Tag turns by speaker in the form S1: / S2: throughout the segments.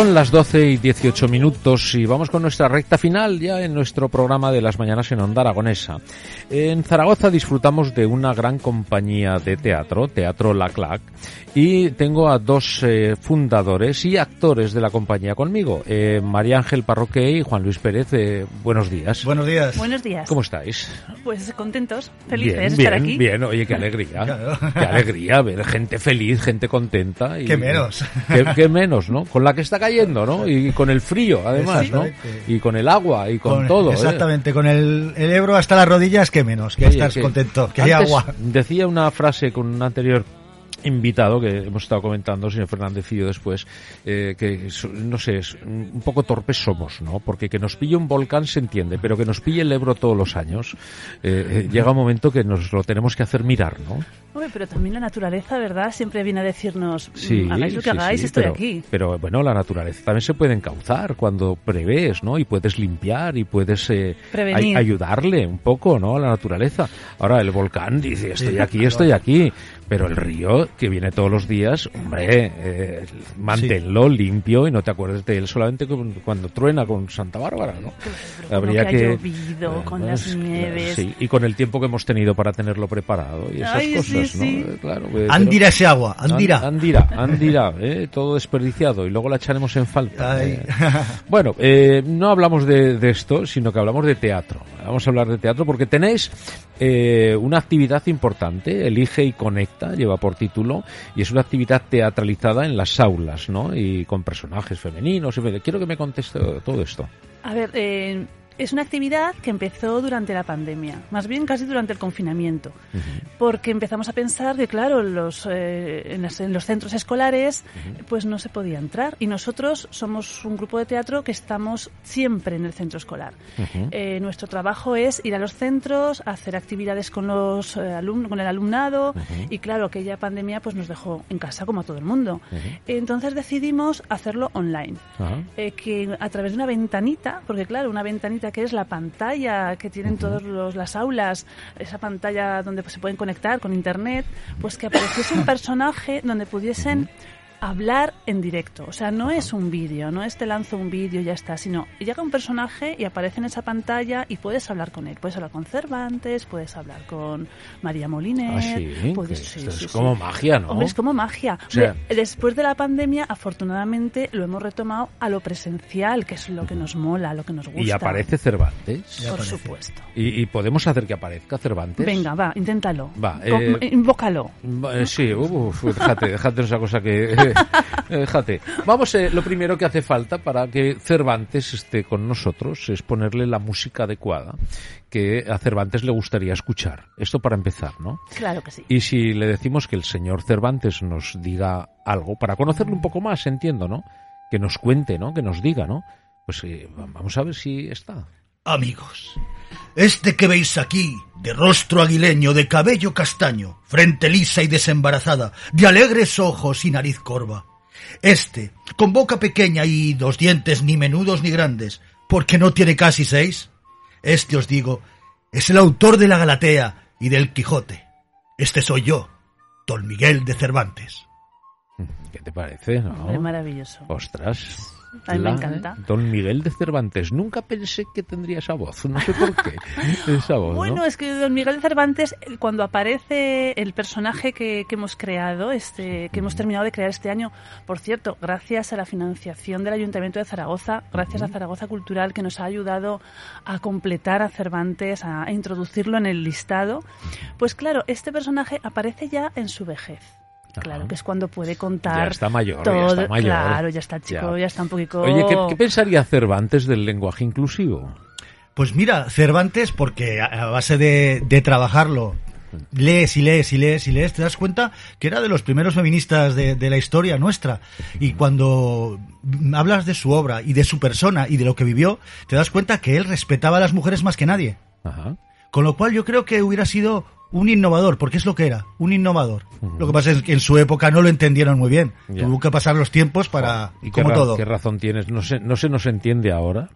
S1: Son las 12 y 18 minutos y vamos con nuestra recta final ya en nuestro programa de las mañanas en Onda Aragonesa. En Zaragoza disfrutamos de una gran compañía de teatro, Teatro La Clac, y tengo a dos eh, fundadores y actores de la compañía conmigo, eh, María Ángel Parroque y Juan Luis Pérez. eh, buenos días.
S2: Buenos días.
S3: Buenos días.
S1: ¿Cómo estáis?
S3: Pues contentos, felices
S1: bien,
S3: de estar
S1: bien,
S3: aquí.
S1: bien. Oye, qué alegría.
S2: Claro.
S1: Qué alegría ver gente feliz, gente contenta. Y,
S2: Qué menos.
S1: Qué, qué menos, ¿no? Con la que está cayendo, ¿no? Y con el frío, además, ¿no? Y con el agua y con, todo. ¿eh?
S2: Exactamente, con el, el Ebro hasta las rodillas, que menos, que
S1: que
S2: contento, que hay agua.
S1: Decía una frase con un anterior invitado que hemos estado comentando, señor Fernández y yo después, eh, que no sé, es un poco torpes somos, ¿no? Porque que nos pille un volcán se entiende, pero que nos pille el Ebro todos los años, eh, eh, llega un momento que nos lo tenemos que hacer mirar, ¿no?
S3: Hombre, pero también la naturaleza, ¿verdad? Siempre viene a decirnos,
S1: Sí,
S3: "Mm, hagáis lo que
S1: sí,
S3: hagáis,
S1: sí,
S3: estoy
S1: pero,
S3: aquí.
S1: Pero bueno, la naturaleza también se puede encauzar cuando prevés, ¿no? Y puedes limpiar y puedes eh, ay- ayudarle un poco, ¿no? A la naturaleza. Ahora el volcán dice, estoy
S2: Sí,
S1: aquí, estoy aquí. Pero el río, que viene todos los días, hombre, eh, manténlo limpio y no te acuerdes de él solamente con- cuando truena con Santa Bárbara, ¿no?
S3: Pero con lo que ha llovido, con las
S1: pues,
S3: nieves.
S1: Sí, y con el tiempo que hemos tenido para tenerlo preparado y esas
S3: Ay, sí,
S1: cosas, ¿no?
S3: sí.
S1: Eh, Claro, eh, pero-
S2: Andira ese agua, andira.
S1: An- Andira, Andira, eh, todo desperdiciado y luego la echaremos en falta.
S2: Ay.
S1: eh. Bueno, eh, no hablamos de, de esto, sino que hablamos de teatro. Vamos a hablar de teatro porque tenéis eh, una actividad importante, Elige y Conecta, lleva por título, y es una actividad teatralizada en las aulas, ¿no? Y con personajes femeninos. Quiero que me conteste todo esto.
S3: A ver, eh, es una actividad que empezó durante la pandemia, más bien casi durante el confinamiento, porque empezamos a pensar que, claro, los, eh, en, las- en los centros escolares pues no se podía entrar. Y nosotros somos un grupo de teatro que estamos siempre en el centro escolar. Eh, nuestro trabajo es ir a los centros, hacer actividades con los eh, alumnos, con el alumnado y claro, aquella pandemia pues nos dejó en casa como a todo el mundo. Entonces decidimos hacerlo online. Que a través de una ventanita, porque claro, una ventanita que es la pantalla que tienen todas las aulas, esa pantalla donde pues, se pueden conectar con internet, pues que apareciese un personaje donde pudiesen hablar en directo. O sea, no es un vídeo, no es te lanzo un vídeo y ya está, sino llega un personaje y aparece en esa pantalla y puedes hablar con él. Puedes hablar con Cervantes, puedes hablar con María Moliner.
S1: Ah, sí,
S3: puedes- sí,
S1: esto
S3: sí,
S1: es
S3: sí.
S1: como magia, ¿no?
S3: Hombre, es como magia.
S1: O sea-
S3: Después de la pandemia, afortunadamente, lo hemos retomado a lo presencial, que es lo que nos mola, lo que nos gusta.
S1: Y aparece Cervantes.
S3: Por
S2: aparece.
S3: supuesto.
S1: Y, y podemos hacer que aparezca Cervantes.
S3: Venga, va, inténtalo.
S1: Va, eh,
S3: invócalo.
S1: Eh, Sí, uf, déjate, déjate esa cosa que... eh, déjate. Vamos, eh, lo primero que hace falta para que Cervantes esté con nosotros es ponerle la música adecuada que a Cervantes le gustaría escuchar. Esto para empezar, ¿no?
S3: Claro que sí.
S1: Y si le decimos que el señor Cervantes nos diga algo, para conocerlo un poco más, entiendo, ¿no? Que nos cuente, ¿no? Que nos diga, ¿no? Pues eh, vamos a ver si está.
S2: Amigos, este que veis aquí, de rostro aguileño, de cabello castaño, frente lisa y desembarazada, de alegres ojos y nariz corva. Este, con boca pequeña y dos dientes ni menudos ni grandes, porque no tiene casi seis. Este, os digo, es el autor de la Galatea y del Quijote. Este soy yo, Don Miguel de Cervantes.
S1: ¿Qué te parece? no?
S3: Hombre, maravilloso.
S1: Ostras.
S3: A mí me encanta.
S1: Don Miguel de Cervantes. Nunca pensé que tendría esa voz. No sé por qué. esa voz,
S3: Bueno,
S1: ¿no?
S3: es que Don Miguel de Cervantes, eh, cuando aparece el personaje que, que hemos creado, este, que hemos terminado de crear este año, por cierto, gracias a la financiación del Ayuntamiento de Zaragoza, gracias a Zaragoza Cultural, que nos ha ayudado a completar a Cervantes, a, a introducirlo en el listado, pues claro, este personaje aparece ya en su vejez. Claro, que es cuando puede contar
S1: Ya está mayor, ya
S3: todo.
S1: está mayor.
S3: Claro, ya está chico,
S1: Ya.
S3: ya, está un poquito.
S1: Oye, ¿qué, qué pensaría Cervantes del lenguaje inclusivo?
S2: Pues mira, Cervantes, porque a a base de, de trabajarlo, lees y lees y lees y lees, te das cuenta que era de los primeros feministas de, de la historia nuestra. Y cuando hablas de su obra y de su persona y de lo que vivió, te das cuenta que él respetaba a las mujeres más que nadie.
S1: Ajá.
S2: Con lo cual yo creo que hubiera sido un innovador, porque es lo que era, un innovador. Lo que pasa es que en su época no lo entendieron muy bien. Tuvo que pasar los tiempos para,
S1: ¿Y qué,
S2: como todo.
S1: qué razón tienes? No se, no se nos entiende ahora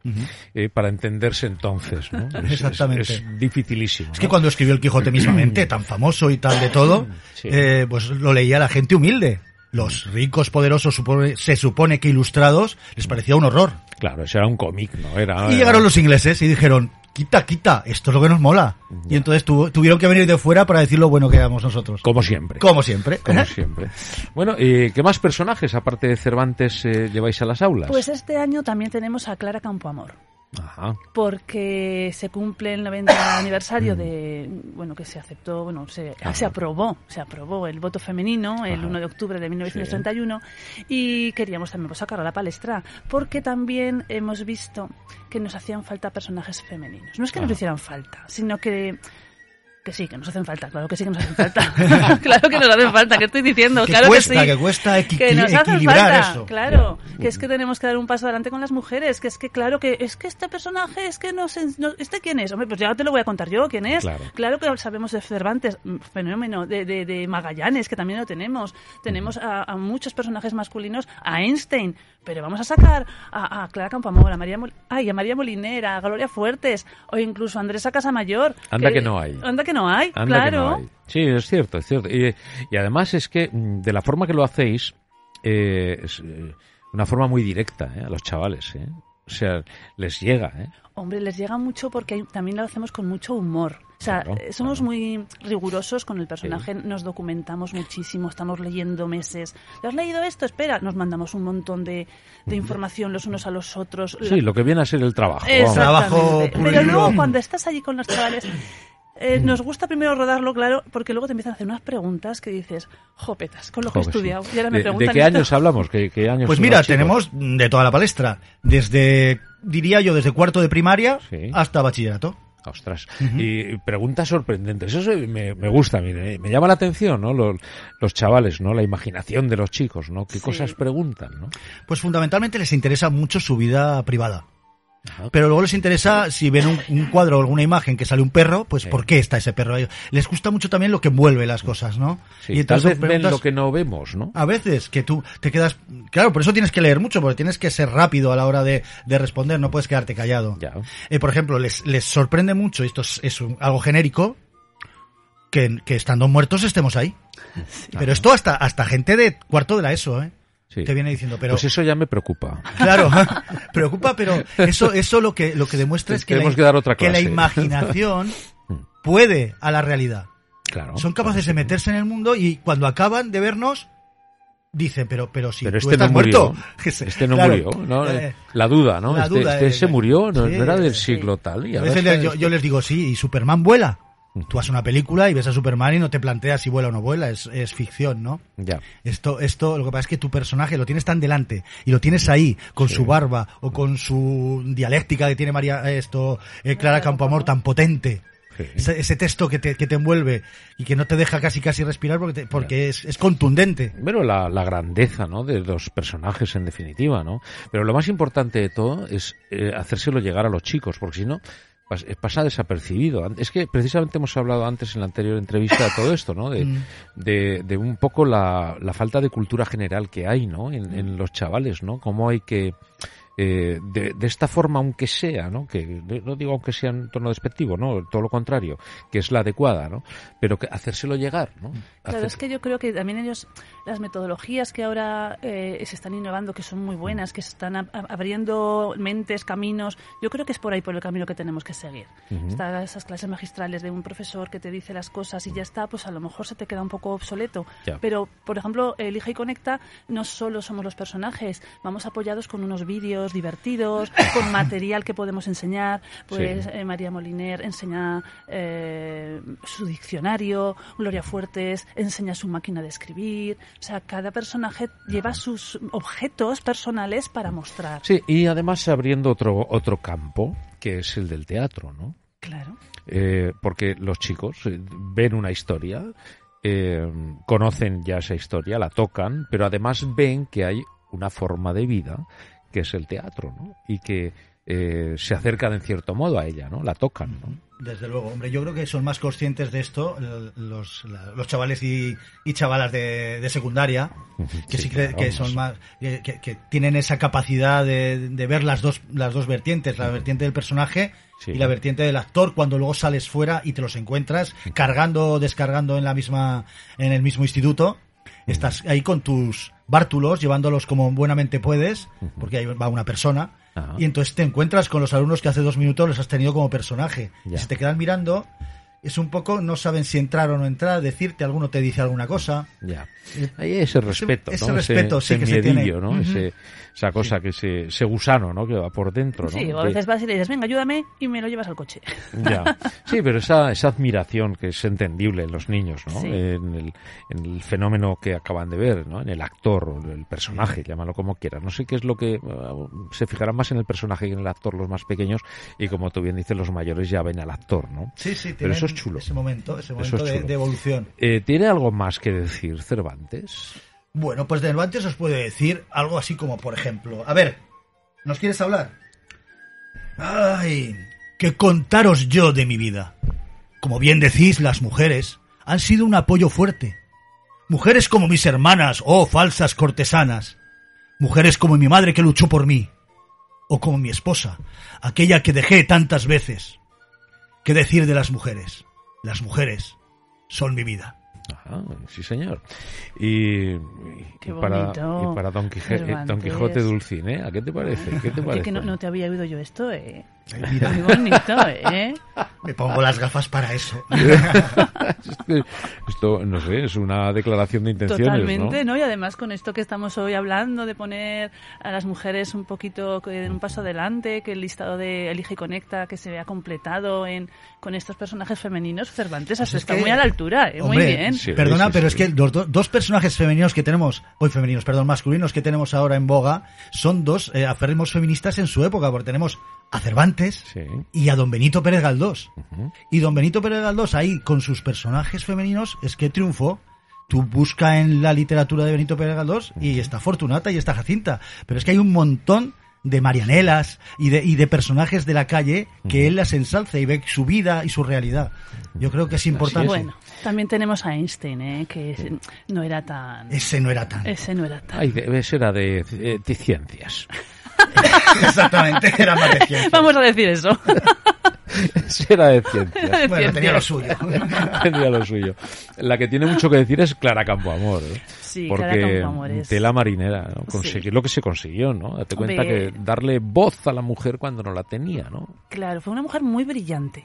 S1: eh, para entenderse entonces, ¿no? Es- es-
S2: Exactamente.
S1: Es, dificilísimo.
S2: Es que cuando escribió el Quijote mismamente, tan famoso y tal de todo,
S1: Sí.
S2: eh, pues lo leía la gente humilde. Los ricos, poderosos, supone- se supone que ilustrados, les parecía un horror.
S1: Claro, eso era un cómic, ¿no? Era,
S2: Y llegaron los ingleses y dijeron, quita, quita, esto es lo que nos mola. Y entonces tuvo- tuvieron que venir de fuera para decir lo bueno que éramos nosotros.
S1: Como siempre.
S2: Como siempre.
S1: Como siempre. Bueno, eh, ¿qué más personajes, aparte de Cervantes, eh, lleváis a las aulas?
S3: Pues este año también tenemos a Clara Campoamor.
S1: Ajá.
S3: porque se cumple el 90 aniversario de bueno que se aceptó bueno se, se aprobó se aprobó el voto femenino el
S1: Ajá.
S3: 1 de octubre de 1931 y queríamos también pues, sacarlo a la palestra porque también hemos visto que nos hacían falta personajes femeninos. No es que nos hicieran falta sino que que sí, que nos hacen falta, claro que sí que nos hacen falta. claro que nos hacen falta, ¿qué estoy diciendo?
S2: Que
S3: claro
S2: cuesta,
S3: que sí.
S2: que cuesta equi-
S3: que nos
S2: equilibrar
S3: falta,
S2: eso.
S3: claro. Que es que tenemos que dar un paso adelante con las mujeres, que es que claro que es que este personaje es que no sé, no- este quién es, hombre, pues ya te lo voy a contar yo, quién es.
S1: Claro.
S3: que sabemos de Cervantes, mm, fenómeno, de, de, de Magallanes, que también lo tenemos. Tenemos a, a muchos personajes masculinos, a Einstein, pero vamos a sacar a, a Clara Campoamor, a María, Mol- ay, a María Molinera, a Gloria Fuertes, o incluso a Andresa Casamayor.
S1: Anda que no hay.
S3: Anda que no hay,
S1: Anda
S3: claro.
S1: que no hay. Sí, es cierto, es cierto. Y, y además es que mm, de la forma que lo hacéis, eh, es eh, una forma muy directa eh, a los chavales. eh. O sea, les llega. ¿eh?
S3: Hombre, les llega mucho porque hay- también lo hacemos con mucho humor. O sea,
S1: Claro,
S3: somos
S1: claro.
S3: muy rigurosos con el personaje, nos documentamos muchísimo, estamos leyendo meses. ¿Te has leído esto? Espera, nos mandamos un montón de, de información los unos a los otros.
S1: Sí, lo que viene a ser el trabajo.
S2: Trabajo
S3: Pero luego cuando estás allí con los chavales, eh, nos gusta primero rodarlo, claro, porque luego te empiezan a hacer unas preguntas que dices, jopetas, con lo que he
S1: sí.
S3: estudiado. Y ahora me
S1: ¿De, de qué
S3: esto.
S1: años hablamos? ¿Qué, qué años
S2: Pues mira, tenemos de toda la palestra. Desde, diría yo, desde cuarto de primaria
S1: Sí.
S2: hasta bachillerato.
S1: Ostras. Y preguntas sorprendentes. Eso se- me, me gusta, mire, me llama la atención, ¿no? Los, los chavales, ¿no? La imaginación de los chicos, ¿no? ¿Qué
S3: Sí.
S1: cosas preguntan, ¿no?
S2: Pues fundamentalmente les interesa mucho su vida privada.
S1: Ajá.
S2: Pero luego les interesa, si ven un, un cuadro o alguna imagen que sale un perro, pues
S1: Sí.
S2: ¿por qué está ese perro ahí? Les gusta mucho también lo que envuelve las cosas, ¿no?
S1: Sí, tal vez ven lo que no vemos, ¿no?
S2: A veces que tú te quedas... Claro, por eso tienes que leer mucho, porque tienes que ser rápido a la hora de, de responder, no puedes quedarte callado.
S1: Ya.
S2: Eh, por ejemplo, les, les sorprende mucho, esto es, es un- algo genérico, que, que estando muertos estemos ahí. Pero esto hasta, hasta gente de cuarto de la ESO, ¿eh?
S1: Sí.
S2: Te viene diciendo, pero...
S1: Pues eso ya me preocupa.
S2: Claro, preocupa, pero eso, eso lo que, lo que demuestra es que, la,
S1: que dar otra
S2: que la imaginación puede a la realidad.
S1: Claro.
S2: Son capaces de meterse en el mundo y cuando acaban de vernos, dicen, pero, pero si
S1: Pero
S2: tú
S1: este no
S2: estás
S1: murió.
S2: muerto.
S1: Este no
S2: Claro.
S1: murió, ¿no?
S2: Eh,
S1: La duda, ¿no?
S2: la
S1: este
S2: duda,
S1: este
S2: eh,
S1: se murió, no,
S2: sí,
S1: no era del
S2: sí.
S1: siglo tal. Y
S2: a veces yo, yo les digo, sí, y Superman vuela. Tú haces una película y ves a Superman y no te planteas si vuela o no vuela, es, es ficción, ¿no?
S1: Ya.
S2: Esto, esto, lo que pasa es que tu personaje lo tienes tan delante y lo tienes ahí con su barba o con su dialéctica que tiene María, esto, eh, Clara Campoamor tan potente.
S1: Sí.
S2: Ese, ese texto que te, que te envuelve y que no te deja casi casi respirar porque, te- porque es, es contundente.
S1: Bueno, la, la grandeza, ¿no? De los personajes, en definitiva, ¿no? Pero lo más importante de todo es eh, hacérselo llegar a los chicos, porque si no, eh, pasa desapercibido. Es que precisamente hemos hablado antes en la anterior entrevista de todo esto, ¿no? De, de, de un poco la, la falta de cultura general que hay, ¿no? En, en los chavales, ¿no? Cómo hay que eh, de, de esta forma, aunque sea, ¿no? Que no digo aunque sea en tono despectivo, no, todo lo contrario, que es la adecuada, ¿no? Pero que hacérselo llegar, ¿no?
S3: Claro,
S1: Hacer-
S3: es que yo creo que también ellos, las metodologías que ahora eh, se están innovando, que son muy buenas, que se están ab- ab- abriendo mentes, caminos, yo creo que es por ahí por el camino que tenemos que seguir. Están esas clases magistrales de un profesor que te dice las cosas y ya está, pues a lo mejor se te queda un poco obsoleto. Pero, por ejemplo, Elige y Conecta, no solo somos los personajes, vamos apoyados con unos vídeos divertidos, con material que podemos enseñar. Pues
S1: Sí.
S3: eh, María Moliner enseña eh, su diccionario, Gloria Fuertes enseña su máquina de escribir. O sea, cada personaje lleva sus objetos personales para mostrar.
S1: Sí, y además abriendo otro, otro campo, que es el del teatro, ¿no?
S3: Claro.
S1: Eh, porque los chicos ven una historia, eh, conocen ya esa historia, la tocan, pero además ven que hay una forma de vida que es el teatro, ¿no? Y que eh, se acercan en cierto modo a ella, ¿no? La tocan, ¿no?
S2: Desde luego, hombre, yo creo que son más conscientes de esto l- los, los chavales y, y chavalas de, de secundaria, que sí,
S1: Sí, claro,
S2: que son más, que, que- que tienen esa capacidad de, de ver las dos, las dos vertientes, la vertiente del personaje
S1: Sí.
S2: y la vertiente del actor, cuando luego sales fuera y te los encuentras cargando o descargando en la misma, en el mismo instituto. Estás ahí con tus bártulos, llevándolos como buenamente puedes, porque ahí va una persona.
S1: Ajá.
S2: Y entonces te encuentras con los alumnos que hace dos minutos los has tenido como personaje.
S1: Ya.
S2: Y se te quedan mirando, es un poco, no saben si entrar o no entrar, decirte, alguno te dice alguna cosa.
S1: Ya. Hay ese respeto,
S2: ese
S1: ¿no?
S2: respeto, sí,
S1: ese
S2: que se tiene.
S1: ¿no? Ese, esa cosa que se, ese gusano, ¿no? Que va por dentro, ¿no?
S3: Sí, o a veces vas y le dices, venga, ayúdame, y me lo llevas al coche.
S1: Ya. Sí, pero esa, esa admiración que es entendible en los niños, ¿no?
S3: Sí.
S1: En, el, en el fenómeno que acaban de ver, ¿no? En el actor, o el personaje, llámalo como quieras. No sé qué es lo que... uh, se fijarán más en el personaje que en el actor los más pequeños y como tú bien dices, los mayores ya ven al actor, ¿no?
S2: Sí, sí,
S1: Pero
S2: tienen
S1: eso es chulo.
S2: Ese momento, ese momento
S1: es
S2: de, evolución.
S1: Eh, ¿Tiene algo más que decir Cervantes?
S2: Bueno, pues de Cervantes os puede decir algo así como, por ejemplo, a ver, ¿nos quieres hablar? Ay, que contaros yo de mi vida. Como bien decís, las mujeres han sido un apoyo fuerte. Mujeres como mis hermanas, oh falsas cortesanas. Mujeres como mi madre que luchó por mí. O como mi esposa, aquella que dejé tantas veces. ¿Qué decir de las mujeres? Las mujeres son mi vida.
S1: Ajá, sí, señor. Y, y
S3: Qué
S1: para,
S3: bonito,
S1: y para Don, eh, Don
S3: Cervantes.
S1: Quijote Dulcinea, ¿qué te parece? ¿Qué te parece?
S3: que no, no te había oído yo esto, ¿eh?
S2: Ay, mira,
S3: Muy bonito, ¿eh?
S2: me pongo las gafas para eso.
S1: Esto, no sé, es una declaración de intenciones,
S3: Totalmente,
S1: ¿no?
S3: ¿no? Y además con esto que estamos hoy hablando de poner a las mujeres un poquito en un paso adelante, que el listado de Elige y Conecta que se vea completado en con estos personajes femeninos, Cervantes hasta
S2: Pues es
S3: está
S2: que-
S3: muy a la altura, ¿eh?
S2: Hombre,
S3: muy bien.
S1: Sí,
S2: Perdona,
S1: sí,
S2: pero
S1: sí.
S2: es que los do- dos personajes femeninos que tenemos, hoy femeninos, perdón, masculinos que tenemos ahora en boga, son dos eh, feministas en su época, porque tenemos a Cervantes
S1: Sí.
S2: y a don Benito Pérez Galdós.
S1: Ujú.
S2: Y don Benito Pérez Galdós ahí con sus personajes femeninos es que triunfó. Tú busca en la literatura de Benito Pérez Galdós y está Fortunata y está Jacinta. Pero es que hay un montón de Marianelas y de, y de personajes de la calle que él las ensalza y ve su vida y su realidad. Yo creo que es importante.
S3: Bueno, también tenemos a Einstein, ¿eh? Que no era tan...
S2: Ese no era tan.
S3: Ese no era tan...
S1: Ay, de- ese era de, eh, de ciencias.
S2: Exactamente, era más de ciencia.
S3: Vamos a decir eso.
S1: Ese era de ciencias.
S2: Bueno, tenía lo suyo.
S1: Tendría lo suyo. La que tiene mucho que decir es Clara Campoamor. ¿eh?
S3: Sí,
S1: Porque
S3: Clara Campoamor es-
S1: tela marinera, ¿no?
S3: Sí.
S1: conseguir lo que se consiguió, ¿no? Date cuenta
S3: Hombre.
S1: que darle voz a la mujer cuando no la tenía, ¿no?
S3: Claro, fue una mujer muy brillante.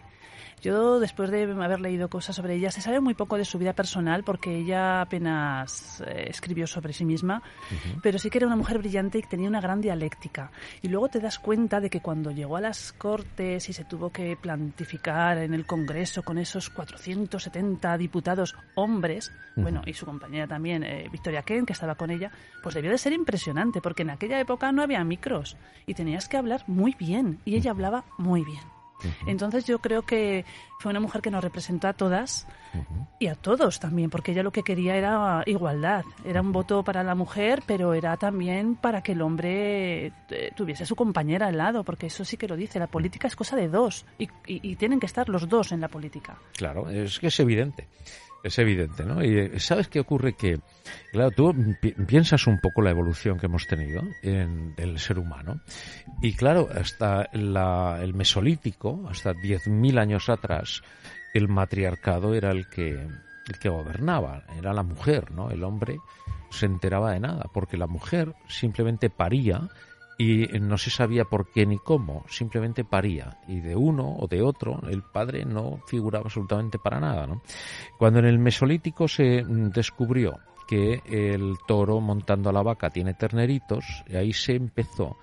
S3: Yo, después de haber leído cosas sobre ella, se sabe muy poco de su vida personal porque ella apenas eh, escribió sobre sí misma, pero sí que era una mujer brillante y tenía una gran dialéctica. Y luego te das cuenta de que cuando llegó a las Cortes y se tuvo que plantificar en el Congreso con esos 470 diputados hombres, bueno, y su compañera también, eh, Victoria Kent, que estaba con ella, pues debió de ser impresionante porque en aquella época no había micros y tenías que hablar muy bien y ella hablaba muy bien. Entonces yo creo que fue una mujer que nos representó a todas y a todos también, porque ella lo que quería era igualdad. Era un voto para la mujer, pero era también para que el hombre eh, tuviese a su compañera al lado, porque eso sí que lo dice. La política es cosa de dos y, y- y tienen que estar los dos en la política.
S1: Claro, es que es evidente. Es evidente, ¿no? Y eh, ¿sabes qué ocurre? Que, claro, tú pi- piensas un poco la evolución que hemos tenido en el ser humano. Y claro, hasta la- el mesolítico, hasta 10.000 años atrás, el matriarcado era el que, el que gobernaba, era la mujer, ¿no? El hombre se enteraba de nada, porque la mujer simplemente paría y no se sabía por qué ni cómo, simplemente paría. Y de uno o de otro, el padre no figuraba absolutamente para nada. ¿no? Cuando en el Mesolítico se descubrió que el toro montando a la vaca tiene terneritos, ahí se empezó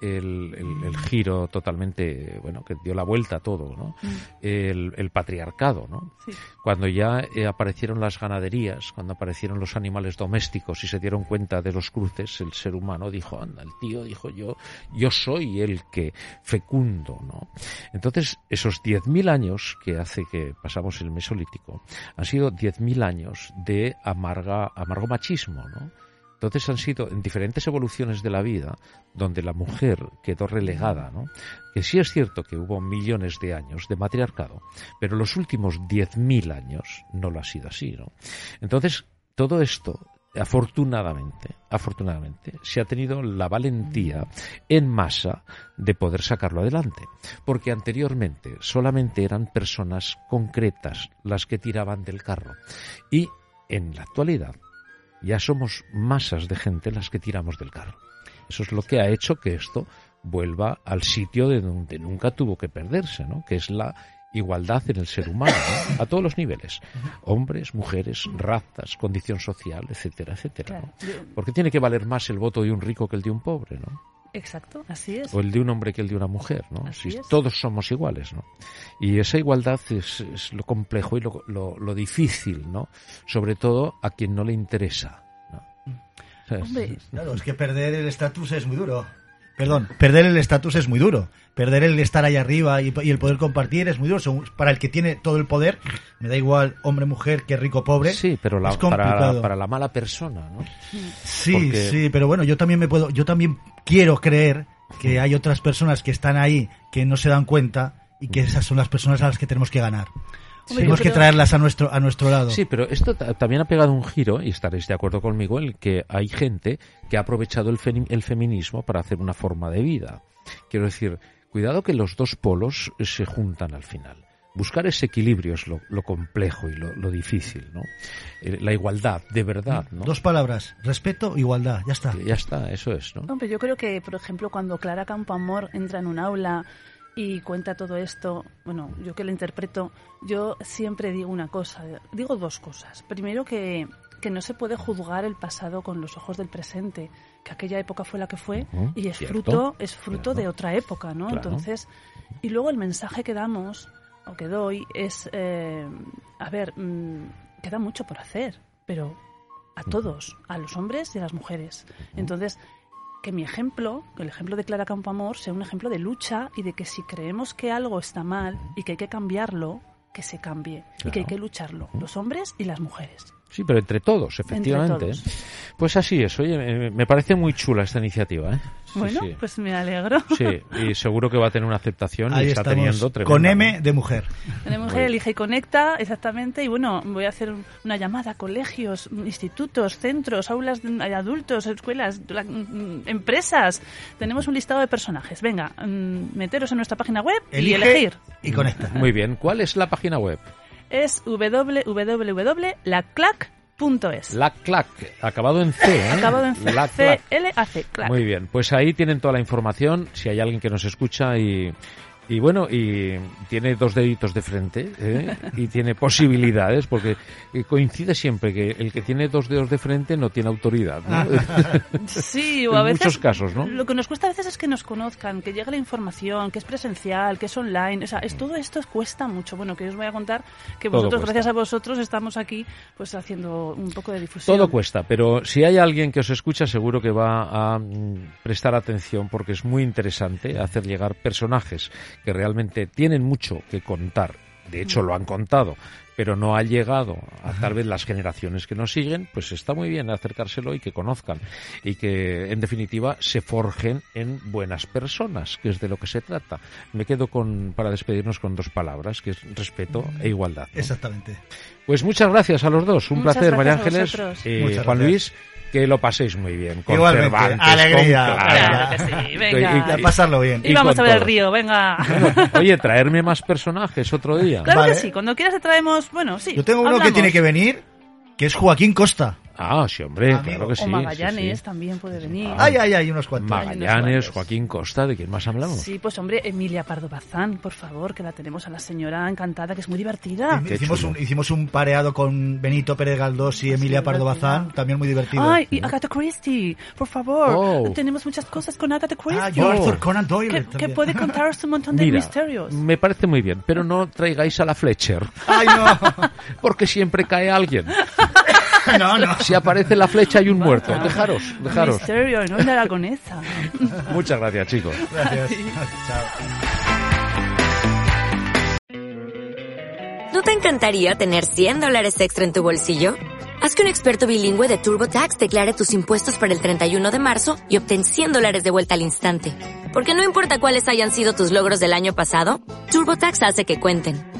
S1: el, el- el giro totalmente, bueno, que dio la vuelta a todo, ¿no? El, el patriarcado, ¿no?
S3: Sí.
S1: Cuando ya eh, aparecieron las ganaderías, cuando aparecieron los animales domésticos y se dieron cuenta de los cruces, el ser humano dijo, anda, el tío dijo yo, yo soy el que fecundo, ¿no? Entonces, esos 10.000 años que hace que pasamos el Mesolítico, han sido 10.000 años de amarga, amargo machismo, ¿no? Entonces han sido en diferentes evoluciones de la vida donde la mujer quedó relegada, ¿no? Que sí es cierto que hubo millones de años de matriarcado, pero los últimos 10.000 años no lo ha sido así, ¿no? Entonces, todo esto, afortunadamente, afortunadamente, se ha tenido la valentía en masa de poder sacarlo adelante. Porque anteriormente solamente eran personas concretas las que tiraban del carro. Y en la actualidad ya somos masas de gente las que tiramos del carro. Eso es lo que ha hecho que esto vuelva al sitio de donde nunca tuvo que perderse, ¿no? Que es la igualdad en el ser humano, ¿no? a todos los niveles, hombres, mujeres, razas, condición social, etcétera, etcétera. Porque tiene que valer más el voto de un rico que el de un pobre, ¿no?
S3: Exacto, así es.
S1: O el de un hombre que el de una mujer, ¿no?
S3: Así
S1: Si
S3: es.
S1: todos somos iguales, ¿no? Y esa igualdad es, es lo complejo y lo, lo- lo difícil, ¿no? Sobre todo a quien no le interesa, ¿no?
S3: Hombre,
S2: Claro, es que perder el estatus es muy duro. Perdón, perder el estatus es muy duro. Perder el estar ahí arriba y, y el poder compartir es muy duro. Para el que tiene todo el poder, me da igual hombre, mujer, que rico, pobre.
S1: Sí, pero la-
S2: es
S1: para,
S2: complicado.
S1: para la mala persona, ¿no?
S2: Sí,
S1: porque-
S2: sí, pero bueno, yo también me puedo, yo también quiero creer que hay otras personas que están ahí que no se dan cuenta y que esas son las personas a las que tenemos que ganar.
S3: Hombre,
S2: tenemos que traerlas a nuestro a nuestro lado.
S1: Sí, pero esto ta- también ha pegado un giro, y estaréis de acuerdo conmigo, en el que hay gente que ha aprovechado el, feni- el feminismo para hacer una forma de vida. Quiero decir, cuidado que los dos polos se juntan al final. Buscar ese equilibrio es lo, lo complejo y lo, lo difícil, ¿no? Eh, La igualdad, de verdad, ¿no?
S2: Dos palabras, respeto, igualdad, ya está.
S1: Ya está, eso es, ¿no?
S3: Hombre, yo creo que, por ejemplo, cuando Clara Campoamor entra en un aula y cuenta todo esto, bueno, yo que lo interpreto, yo siempre digo una cosa, digo dos cosas. Primero que, que no se puede juzgar el pasado con los ojos del presente, que aquella época fue la que fue y es
S1: cierto,
S3: fruto, es fruto de otra época, ¿no?
S1: Claro.
S3: Entonces, y luego el mensaje que damos o que doy es, eh, a ver, mm, queda mucho por hacer, pero a todos, a los hombres y a las mujeres. Entonces, que mi ejemplo, que el ejemplo de Clara Campoamor, sea un ejemplo de lucha y de que si creemos que algo está mal y que hay que cambiarlo, que se cambie y que hay que lucharlo, los hombres y las mujeres.
S1: Sí, pero entre todos, efectivamente.
S3: todos.
S1: ¿eh? Pues así es. Oye, me, parece muy chula esta iniciativa, ¿eh? Sí,
S3: bueno,
S1: sí.
S3: pues me alegro.
S1: Sí, y seguro que va a tener una aceptación
S2: Ahí
S1: y está teniendo tremenda.
S2: con. M de mujer.
S3: La mujer elige y conecta, exactamente. Y bueno, voy a hacer una llamada a colegios, institutos, centros, aulas de adultos, escuelas, la- mm, empresas. Tenemos un listado de personajes. Venga, mm, meteros en nuestra página web y
S2: Elige
S3: elegir.
S2: y conecta.
S1: Muy bien. ¿Cuál es la página web?
S3: Es www.laclac.es.
S1: La Clac, acabado en C, ¿eh?
S3: Acabado en C.
S1: La Clac.
S3: C-L-A-C, clac.
S1: Muy bien, pues ahí tienen toda la información, si hay alguien que nos escucha y, y bueno, y tiene dos deditos de frente ¿eh? y tiene posibilidades, porque eh, coincide siempre que el que tiene dos dedos de frente no tiene autoridad. ¿no?
S3: Sí, o
S1: En
S3: a veces.
S1: muchos casos, ¿no?
S3: Lo que nos cuesta a veces es que nos conozcan, que llegue la información, que es presencial, que es online. O sea, es, todo esto cuesta mucho. Bueno, que os voy a contar que vosotros, gracias a vosotros, estamos aquí pues haciendo un poco de difusión.
S1: Todo cuesta, pero si hay alguien que os escucha seguro que va a mm, prestar atención porque es muy interesante hacer llegar personajes que realmente tienen mucho que contar de hecho lo han contado, pero no ha llegado a tal vez las generaciones que nos siguen, pues está muy bien acercárselo y que conozcan y que en definitiva se forjen en buenas personas, que es de lo que se trata. Me quedo con para despedirnos con dos palabras, que es respeto e igualdad. ¿no?
S2: Exactamente.
S1: Pues muchas gracias a los dos, un
S3: Muchas
S1: placer, María Ángeles, eh, Juan. Luis, que lo paséis muy bien. Con
S2: Igualmente,
S1: Cervantes,
S2: alegría.
S1: con.
S3: Claro que sí, venga.
S2: Y a pasarlo bien.
S3: Y
S1: y
S3: vamos a ver el río, venga.
S1: Oye, traerme más personajes otro día.
S3: Claro
S2: Vale.
S3: que sí, cuando quieras te traemos, bueno, sí.
S2: Yo tengo uno que tiene que venir, que es Joaquín Costa.
S1: Ah, sí, hombre,
S2: Amigo.
S1: claro que sí.
S3: O Magallanes
S1: sí,
S3: también puede venir.
S2: Ay, ay, ay, unos
S1: sí.
S2: cuantos.
S1: Magallanes,
S3: cuantos.
S1: Joaquín Costa, ¿de quién más hablamos?
S3: Sí, pues hombre, Emilia Pardo Bazán, por favor, que la tenemos a la señora encantada, que es muy divertida.
S1: Qué
S2: Hicimos
S1: chulo.
S2: un, hicimos un pareado con Benito Pérez Galdós y Emilia
S3: Sí,
S2: Pardo. Bazán, también muy divertido.
S3: Ay, y Agatha Christie, por favor.
S1: Oh.
S3: Tenemos muchas cosas con Agatha Christie.
S2: ah, yo Arthur Conan
S3: que,
S2: Doyle.
S3: que
S2: también.
S3: puede contaros un montón de
S1: Mira,
S3: misterios.
S1: me parece muy bien, pero no traigáis a la Fletcher,
S2: Ay, no.
S1: porque siempre cae alguien.
S2: no, no.
S1: Si aparece la flecha hay un muerto. Dejaros, dejaros.
S3: Misterio, no en aragonesa.
S1: Muchas gracias, chicos.
S2: Gracias. Chao.
S4: ¿No te encantaría tener 100 dólares extra en tu bolsillo? Haz que un experto bilingüe de TurboTax declare tus impuestos para el 31 de marzo y obtén 100 dólares de vuelta al instante. Porque no importa cuáles hayan sido tus logros del año pasado, TurboTax hace que cuenten.